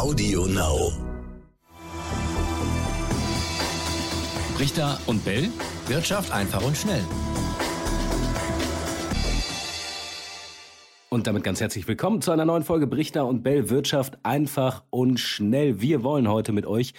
Audio Now. Richter und Bell. Wirtschaft einfach und schnell. Und damit ganz herzlich willkommen zu einer neuen Folge Brichter und Bell Wirtschaft einfach und schnell. Wir wollen heute mit euch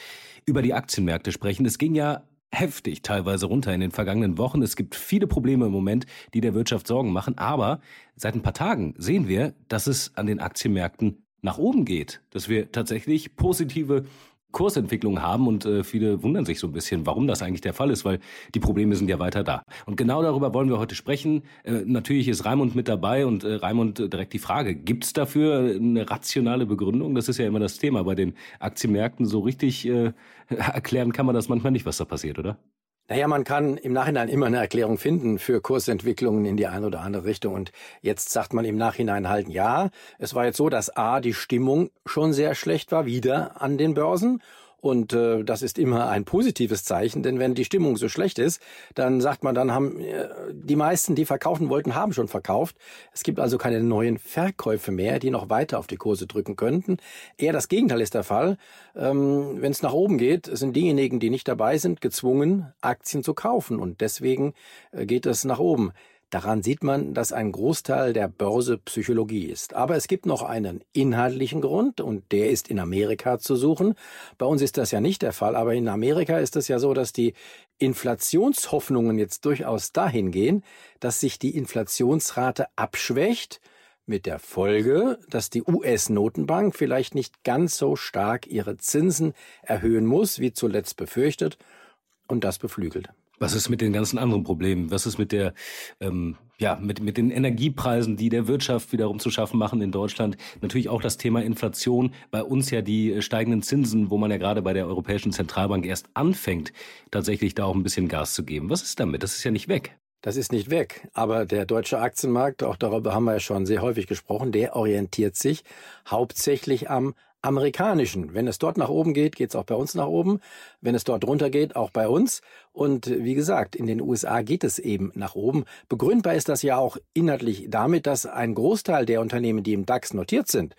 über die Aktienmärkte sprechen. Es ging ja heftig teilweise runter in den vergangenen Wochen. Es gibt viele Probleme im Moment, die der Wirtschaft Sorgen machen. Aber seit ein paar Tagen sehen wir, dass es an den Aktienmärkten nach oben geht, dass wir tatsächlich positive Kursentwicklung haben und äh, viele wundern sich so ein bisschen, warum das eigentlich der Fall ist, weil die Probleme sind ja weiter da. Und genau darüber wollen wir heute sprechen. Äh, natürlich ist Raimund mit dabei und äh, Raimund äh, direkt die Frage, gibt es dafür eine rationale Begründung? Das ist ja immer das Thema bei den Aktienmärkten. So richtig äh, erklären kann man das manchmal nicht, was da passiert, oder? Naja, man kann im Nachhinein immer eine Erklärung finden für Kursentwicklungen in die eine oder andere Richtung. Und jetzt sagt man im Nachhinein halt, ja, es war jetzt so, dass A, die Stimmung schon sehr schlecht war, wieder an den Börsen. Und äh, das ist immer ein positives Zeichen, denn wenn die Stimmung so schlecht ist, dann sagt man, dann haben äh, die meisten, die verkaufen wollten, haben schon verkauft. Es gibt also keine neuen Verkäufe mehr, die noch weiter auf die Kurse drücken könnten. Eher das Gegenteil ist der Fall. Ähm, wenn es nach oben geht, sind diejenigen, die nicht dabei sind, gezwungen, Aktien zu kaufen. Und deswegen äh, geht es nach oben. Daran sieht man, dass ein Großteil der Börse Psychologie ist. Aber es gibt noch einen inhaltlichen Grund und der ist in Amerika zu suchen. Bei uns ist das ja nicht der Fall, aber in Amerika ist es ja so, dass die Inflationshoffnungen jetzt durchaus dahin gehen, dass sich die Inflationsrate abschwächt, mit der Folge, dass die US-Notenbank vielleicht nicht ganz so stark ihre Zinsen erhöhen muss, wie zuletzt befürchtet, und das beflügelt. Was ist mit den ganzen anderen Problemen? Was ist mit der, ähm, ja, mit, mit den Energiepreisen, die der Wirtschaft wiederum zu schaffen machen in Deutschland? Natürlich auch das Thema Inflation. Bei uns ja die steigenden Zinsen, wo man ja gerade bei der Europäischen Zentralbank erst anfängt, tatsächlich da auch ein bisschen Gas zu geben. Was ist damit? Das ist ja nicht weg. Das ist nicht weg. Aber der deutsche Aktienmarkt, auch darüber haben wir ja schon sehr häufig gesprochen, der orientiert sich hauptsächlich am amerikanischen. Wenn es dort nach oben geht, geht es auch bei uns nach oben. Wenn es dort runter geht, auch bei uns. Und wie gesagt, in den USA geht es eben nach oben. Begründbar ist das ja auch inhaltlich damit, dass ein Großteil der Unternehmen, die im DAX notiert sind,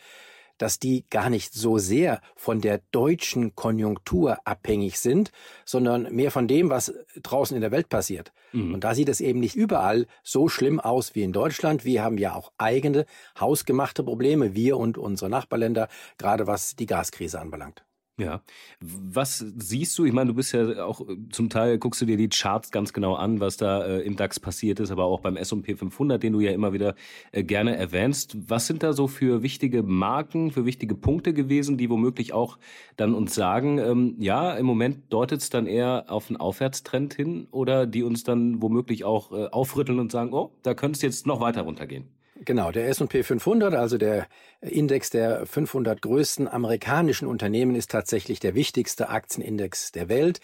dass die gar nicht so sehr von der deutschen Konjunktur abhängig sind, sondern mehr von dem, was draußen in der Welt passiert. Mhm. Und da sieht es eben nicht überall so schlimm aus wie in Deutschland. Wir haben ja auch eigene hausgemachte Probleme, wir und unsere Nachbarländer, gerade was die Gaskrise anbelangt. Ja. Was siehst du? Ich meine, du bist ja auch äh, zum Teil, guckst du dir die Charts ganz genau an, was da äh, im DAX passiert ist, aber auch beim S&P 500, den du ja immer wieder äh, gerne erwähnst. Was sind da so für wichtige Marken, für wichtige Punkte gewesen, die womöglich auch dann uns sagen, ähm, ja, im Moment deutet es dann eher auf einen Aufwärtstrend hin oder die uns dann womöglich auch äh, aufrütteln und sagen, oh, da könnte es jetzt noch weiter runtergehen? Genau, der S&P 500, also der Index der 500 größten amerikanischen Unternehmen, ist tatsächlich der wichtigste Aktienindex der Welt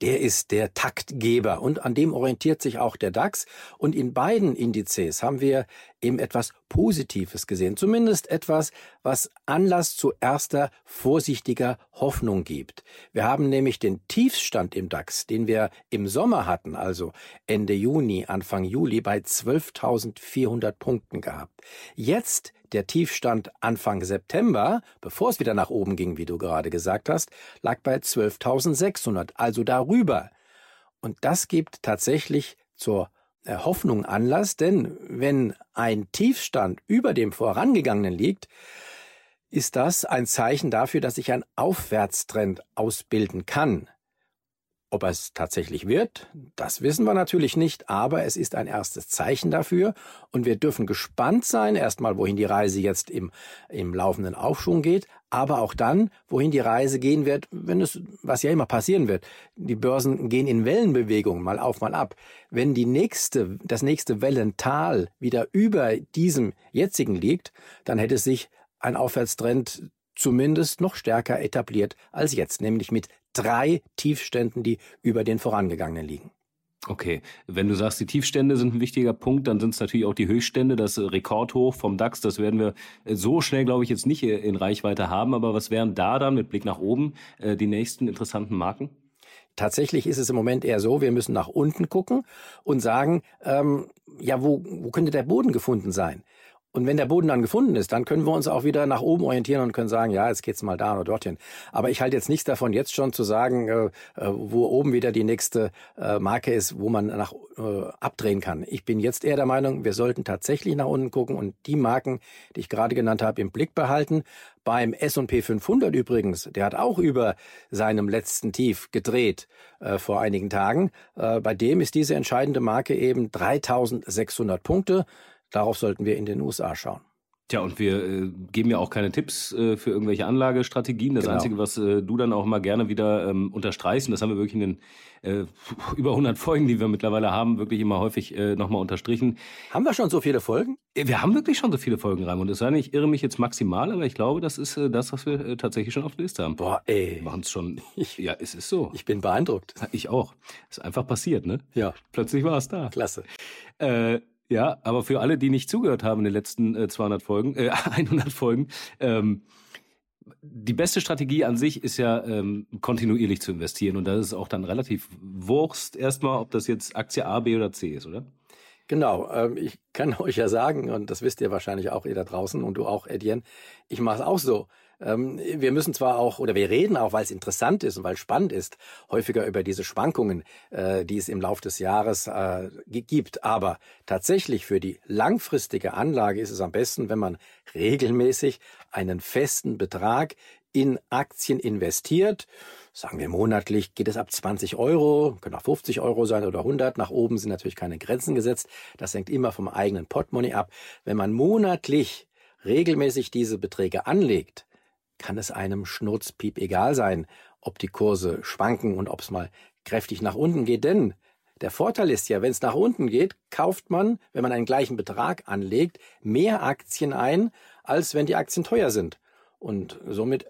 der ist der Taktgeber und an dem orientiert sich auch der DAX. Und in beiden Indizes haben wir eben etwas Positives gesehen, zumindest etwas, was Anlass zu erster vorsichtiger Hoffnung gibt. Wir haben nämlich den Tiefstand im DAX, den wir im Sommer hatten, also Ende Juni, Anfang Juli, bei 12.400 Punkten gehabt. Jetzt der Tiefstand Anfang September, bevor es wieder nach oben ging, wie du gerade gesagt hast, lag bei 12.600, also darüber. Und das gibt tatsächlich zur Hoffnung Anlass, denn wenn ein Tiefstand über dem vorangegangenen liegt, ist das ein Zeichen dafür, dass sich ein Aufwärtstrend ausbilden kann. Ob es tatsächlich wird, das wissen wir natürlich nicht, aber es ist ein erstes Zeichen dafür und wir dürfen gespannt sein, erstmal wohin die Reise jetzt im, im laufenden Aufschwung geht, aber auch dann, wohin die Reise gehen wird, wenn es, was ja immer passieren wird. Die Börsen gehen in Wellenbewegungen, mal auf, mal ab. Wenn die nächste, das nächste Wellental wieder über diesem jetzigen liegt, dann hätte sich ein Aufwärtstrend zumindest noch stärker etabliert als jetzt, nämlich mit drei Tiefständen, die über den vorangegangenen liegen. Okay, wenn du sagst, die Tiefstände sind ein wichtiger Punkt, dann sind es natürlich auch die Höchststände, das Rekordhoch vom DAX. Das werden wir so schnell, glaube ich, jetzt nicht in Reichweite haben. Aber was wären da dann mit Blick nach oben äh, die nächsten interessanten Marken? Tatsächlich ist es im Moment eher so, wir müssen nach unten gucken und sagen, ähm, ja, wo, wo könnte der Boden gefunden sein? Und wenn der Boden dann gefunden ist, dann können wir uns auch wieder nach oben orientieren und können sagen, ja, jetzt geht's mal da oder dorthin. Aber ich halte jetzt nichts davon, jetzt schon zu sagen, äh, äh, wo oben wieder die nächste äh, Marke ist, wo man nach äh, abdrehen kann. Ich bin jetzt eher der Meinung, wir sollten tatsächlich nach unten gucken und die Marken, die ich gerade genannt habe, im Blick behalten. Beim S&P 500 übrigens, der hat auch über seinem letzten Tief gedreht äh, vor einigen Tagen. Äh, bei dem ist diese entscheidende Marke eben 3600 Punkte. Darauf sollten wir in den USA schauen. Tja, und wir äh, geben ja auch keine Tipps äh, für irgendwelche Anlagestrategien. Das genau. Einzige, was äh, du dann auch mal gerne wieder ähm, unterstreichst, und das haben wir wirklich in den äh, über 100 Folgen, die wir mittlerweile haben, wirklich immer häufig äh, nochmal unterstrichen. Haben wir schon so viele Folgen? Äh, wir haben wirklich schon so viele Folgen, Raimund. Das sei nicht, ich irre mich jetzt maximal, aber ich glaube, das ist äh, das, was wir tatsächlich schon auf der Liste haben. Boah, ey. Wir machen es schon. Ich, ja, es ist so. Ich bin beeindruckt. Ich auch. Ist einfach passiert, ne? Ja. Plötzlich war es da. Klasse. Äh, ja, aber für alle, die nicht zugehört haben in den letzten äh, 200 Folgen, äh, 100 Folgen, ähm, die beste Strategie an sich ist ja ähm, kontinuierlich zu investieren und das ist auch dann relativ Wurst erstmal, ob das jetzt Aktie A, B oder C ist, oder? Genau, ähm, ich kann euch ja sagen, und das wisst ihr wahrscheinlich auch ihr da draußen und du auch, Etienne, ich mache es auch so. Ähm, wir müssen zwar auch, oder wir reden auch, weil es interessant ist und weil es spannend ist, häufiger über diese Schwankungen, äh, die es im Laufe des Jahres äh, gibt. Aber tatsächlich für die langfristige Anlage ist es am besten, wenn man regelmäßig einen festen Betrag in Aktien investiert. Sagen wir monatlich geht es ab 20 Euro, können auch 50 Euro sein oder 100. Nach oben sind natürlich keine Grenzen gesetzt. Das hängt immer vom eigenen Portemonnaie ab. Wenn man monatlich regelmäßig diese Beträge anlegt, kann es einem Schnurzpiep egal sein, ob die Kurse schwanken und ob es mal kräftig nach unten geht. Denn der Vorteil ist ja, wenn es nach unten geht, kauft man, wenn man einen gleichen Betrag anlegt, mehr Aktien ein, als wenn die Aktien teuer sind. Und somit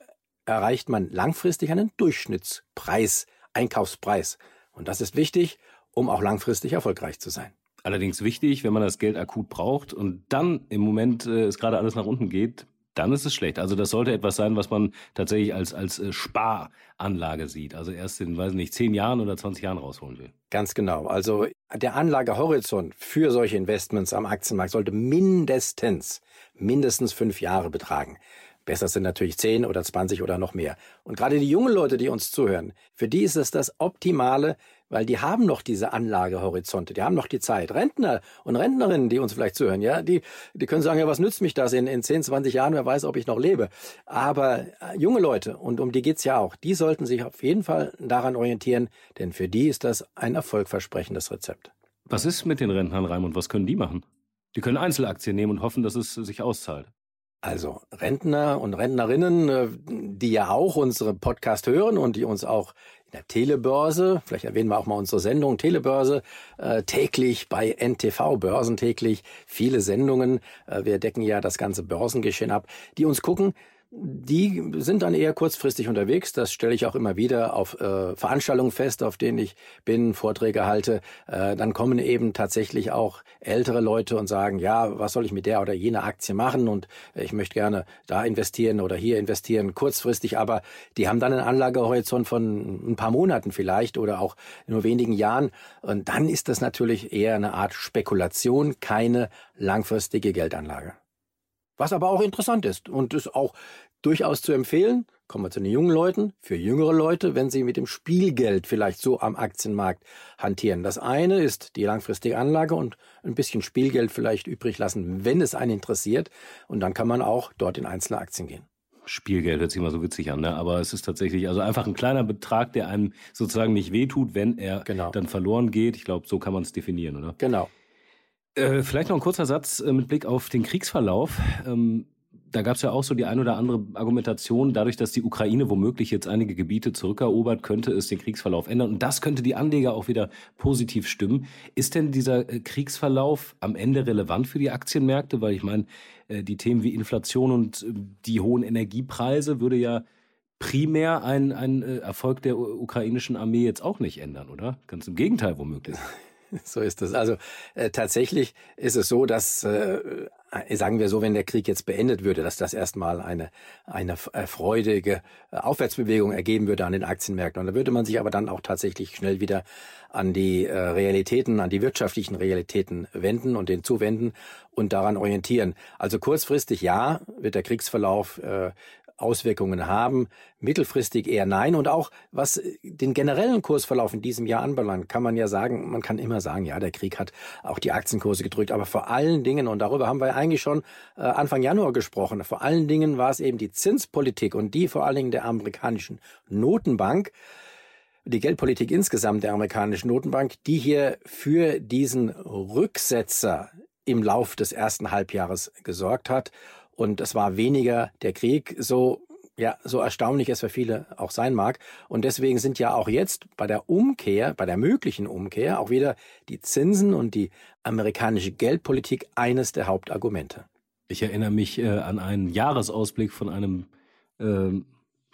erreicht man langfristig einen Durchschnittspreis, Einkaufspreis. Und das ist wichtig, um auch langfristig erfolgreich zu sein. Allerdings wichtig, wenn man das Geld akut braucht und dann im Moment äh, es gerade alles nach unten geht, dann ist es schlecht. Also das sollte etwas sein, was man tatsächlich als, als äh, Sparanlage sieht. Also erst in, weiß nicht, zehn Jahren oder 20 Jahren rausholen will. Ganz genau. Also der Anlagehorizont für solche Investments am Aktienmarkt sollte mindestens, mindestens fünf Jahre betragen. Besser sind natürlich 10 oder 20 oder noch mehr. Und gerade die jungen Leute, die uns zuhören, für die ist es das Optimale, weil die haben noch diese Anlagehorizonte, die haben noch die Zeit. Rentner und Rentnerinnen, die uns vielleicht zuhören, ja, die, die können sagen, ja, was nützt mich das in, in 10, 20 Jahren, wer weiß, ob ich noch lebe. Aber äh, junge Leute, und um die geht's ja auch, die sollten sich auf jeden Fall daran orientieren, denn für die ist das ein erfolgversprechendes Rezept. Was ist mit den Rentnern, Raimund? Was können die machen? Die können Einzelaktien nehmen und hoffen, dass es sich auszahlt. Also Rentner und Rentnerinnen, äh, die ja auch unsere Podcast hören und die uns auch in der Telebörse, vielleicht erwähnen wir auch mal unsere Sendung Telebörse, äh, täglich bei NTV, Börsentäglich, viele Sendungen, äh, wir decken ja das ganze Börsengeschehen ab, die uns gucken, die sind dann eher kurzfristig unterwegs. Das stelle ich auch immer wieder auf äh, Veranstaltungen fest, auf denen ich bin, Vorträge halte. Äh, dann kommen eben tatsächlich auch ältere Leute und sagen, ja, was soll ich mit der oder jener Aktie machen? Und ich möchte gerne da investieren oder hier investieren, kurzfristig. Aber die haben dann einen Anlagehorizont von ein paar Monaten vielleicht oder auch nur wenigen Jahren. Und dann ist das natürlich eher eine Art Spekulation, keine langfristige Geldanlage. Was aber auch interessant ist und ist auch durchaus zu empfehlen, kommen wir zu den jungen Leuten, für jüngere Leute, wenn sie mit dem Spielgeld vielleicht so am Aktienmarkt hantieren. Das eine ist die langfristige Anlage und ein bisschen Spielgeld vielleicht übrig lassen, wenn es einen interessiert. Und dann kann man auch dort in einzelne Aktien gehen. Spielgeld hört sich immer so witzig an, ne? aber es ist tatsächlich also einfach ein kleiner Betrag, der einem sozusagen nicht wehtut, wenn er genau. dann verloren geht. Ich glaube, so kann man es definieren, oder? Genau. Äh, vielleicht noch ein kurzer Satz äh, mit Blick auf den Kriegsverlauf. Ähm, da gab es ja auch so die ein oder andere Argumentation, dadurch, dass die Ukraine womöglich jetzt einige Gebiete zurückerobert, könnte es den Kriegsverlauf ändern. Und das könnte die Anleger auch wieder positiv stimmen. Ist denn dieser äh, Kriegsverlauf am Ende relevant für die Aktienmärkte? Weil ich meine, äh, die Themen wie Inflation und die hohen Energiepreise würde ja primär ein, ein Erfolg der ukrainischen Armee jetzt auch nicht ändern, oder? Ganz im Gegenteil womöglich. So ist es. Also äh, tatsächlich ist es so, dass äh, sagen wir so, wenn der Krieg jetzt beendet würde, dass das erstmal eine eine äh, freudige äh, Aufwärtsbewegung ergeben würde an den Aktienmärkten. Und da würde man sich aber dann auch tatsächlich schnell wieder an die äh, Realitäten, an die wirtschaftlichen Realitäten wenden und den zuwenden und daran orientieren. Also kurzfristig ja, wird der Kriegsverlauf äh, Auswirkungen haben. Mittelfristig eher nein. Und auch was den generellen Kursverlauf in diesem Jahr anbelangt, kann man ja sagen, man kann immer sagen, ja, der Krieg hat auch die Aktienkurse gedrückt. Aber vor allen Dingen, und darüber haben wir eigentlich schon äh, Anfang Januar gesprochen, vor allen Dingen war es eben die Zinspolitik und die vor allen Dingen der amerikanischen Notenbank, die Geldpolitik insgesamt der amerikanischen Notenbank, die hier für diesen Rücksetzer im Lauf des ersten Halbjahres gesorgt hat. Und es war weniger der Krieg, so ja, so erstaunlich es für viele auch sein mag. Und deswegen sind ja auch jetzt bei der Umkehr, bei der möglichen Umkehr, auch wieder die Zinsen und die amerikanische Geldpolitik eines der Hauptargumente. Ich erinnere mich äh, an einen Jahresausblick von einem äh,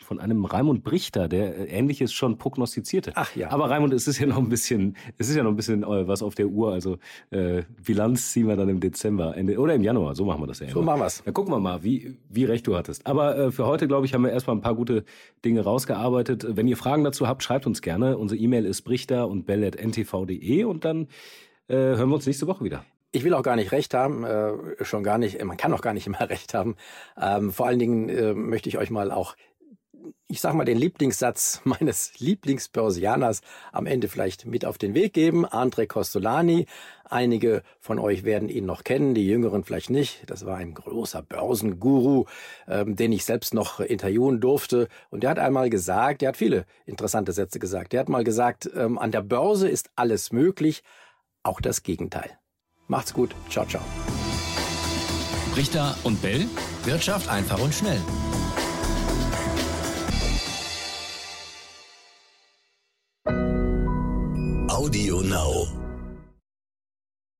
von einem Raimund Brichter, der äh, Ähnliches schon prognostizierte. Ach ja. Aber Raimund, es ist ja noch ein bisschen, es ist ja noch ein bisschen äh, was auf der Uhr. Also äh, Bilanz ziehen wir dann im Dezember, Ende oder im Januar. So machen wir das ja. So machen wir's. Dann gucken wir mal, wie wie recht du hattest. Aber äh, für heute glaube ich haben wir erstmal ein paar gute Dinge rausgearbeitet. Wenn ihr Fragen dazu habt, schreibt uns gerne. Unsere E-Mail ist brichter und bell@ntv.de und dann äh, hören wir uns nächste Woche wieder. Ich will auch gar nicht recht haben, äh, schon gar nicht, man kann auch gar nicht immer recht haben. Ähm, vor allen Dingen äh, möchte ich euch mal auch ich sag mal, den Lieblingssatz meines Lieblingsbörsianers am Ende vielleicht mit auf den Weg geben. Andre Costolani. Einige von euch werden ihn noch kennen, die Jüngeren vielleicht nicht. Das war ein großer Börsenguru, ähm, den ich selbst noch interviewen durfte. Und der hat einmal gesagt, der hat viele interessante Sätze gesagt. Der hat mal gesagt, ähm, an der Börse ist alles möglich, auch das Gegenteil. Macht's gut. Ciao, ciao. Richter und Bell. Wirtschaft einfach und schnell. Audio Now.